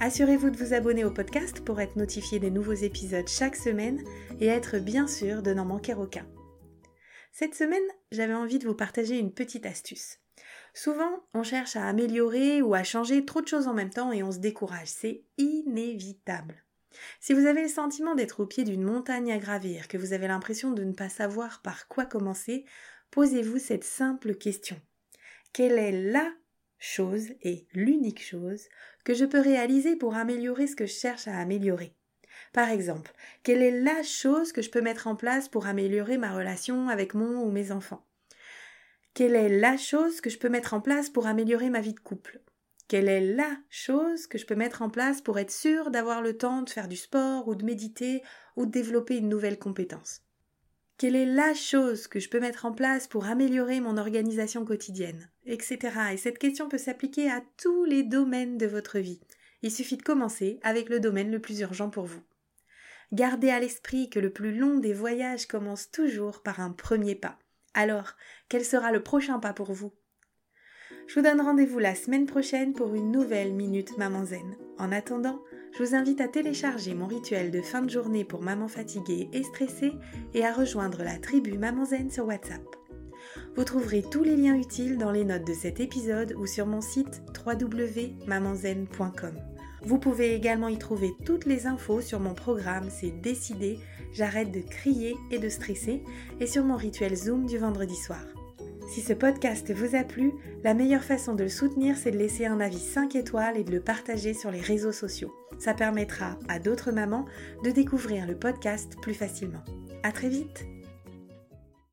Assurez-vous de vous abonner au podcast pour être notifié des nouveaux épisodes chaque semaine et être bien sûr de n'en manquer aucun. Cette semaine, j'avais envie de vous partager une petite astuce. Souvent, on cherche à améliorer ou à changer trop de choses en même temps et on se décourage. C'est inévitable. Si vous avez le sentiment d'être au pied d'une montagne à gravir, que vous avez l'impression de ne pas savoir par quoi commencer, posez-vous cette simple question. Quelle est la chose et l'unique chose que je peux réaliser pour améliorer ce que je cherche à améliorer. Par exemple, quelle est la chose que je peux mettre en place pour améliorer ma relation avec mon ou mes enfants? Quelle est la chose que je peux mettre en place pour améliorer ma vie de couple? Quelle est la chose que je peux mettre en place pour être sûr d'avoir le temps de faire du sport ou de méditer ou de développer une nouvelle compétence? Quelle est la chose que je peux mettre en place pour améliorer mon organisation quotidienne Etc. Et cette question peut s'appliquer à tous les domaines de votre vie. Il suffit de commencer avec le domaine le plus urgent pour vous. Gardez à l'esprit que le plus long des voyages commence toujours par un premier pas. Alors, quel sera le prochain pas pour vous? Je vous donne rendez-vous la semaine prochaine pour une nouvelle Minute Maman Zen. En attendant, je vous invite à télécharger mon rituel de fin de journée pour maman fatiguée et stressée et à rejoindre la tribu Maman Zen sur WhatsApp. Vous trouverez tous les liens utiles dans les notes de cet épisode ou sur mon site www.mamanzen.com. Vous pouvez également y trouver toutes les infos sur mon programme C'est décidé, j'arrête de crier et de stresser et sur mon rituel Zoom du vendredi soir. Si ce podcast vous a plu, la meilleure façon de le soutenir, c'est de laisser un avis 5 étoiles et de le partager sur les réseaux sociaux. Ça permettra à d'autres mamans de découvrir le podcast plus facilement. À très vite!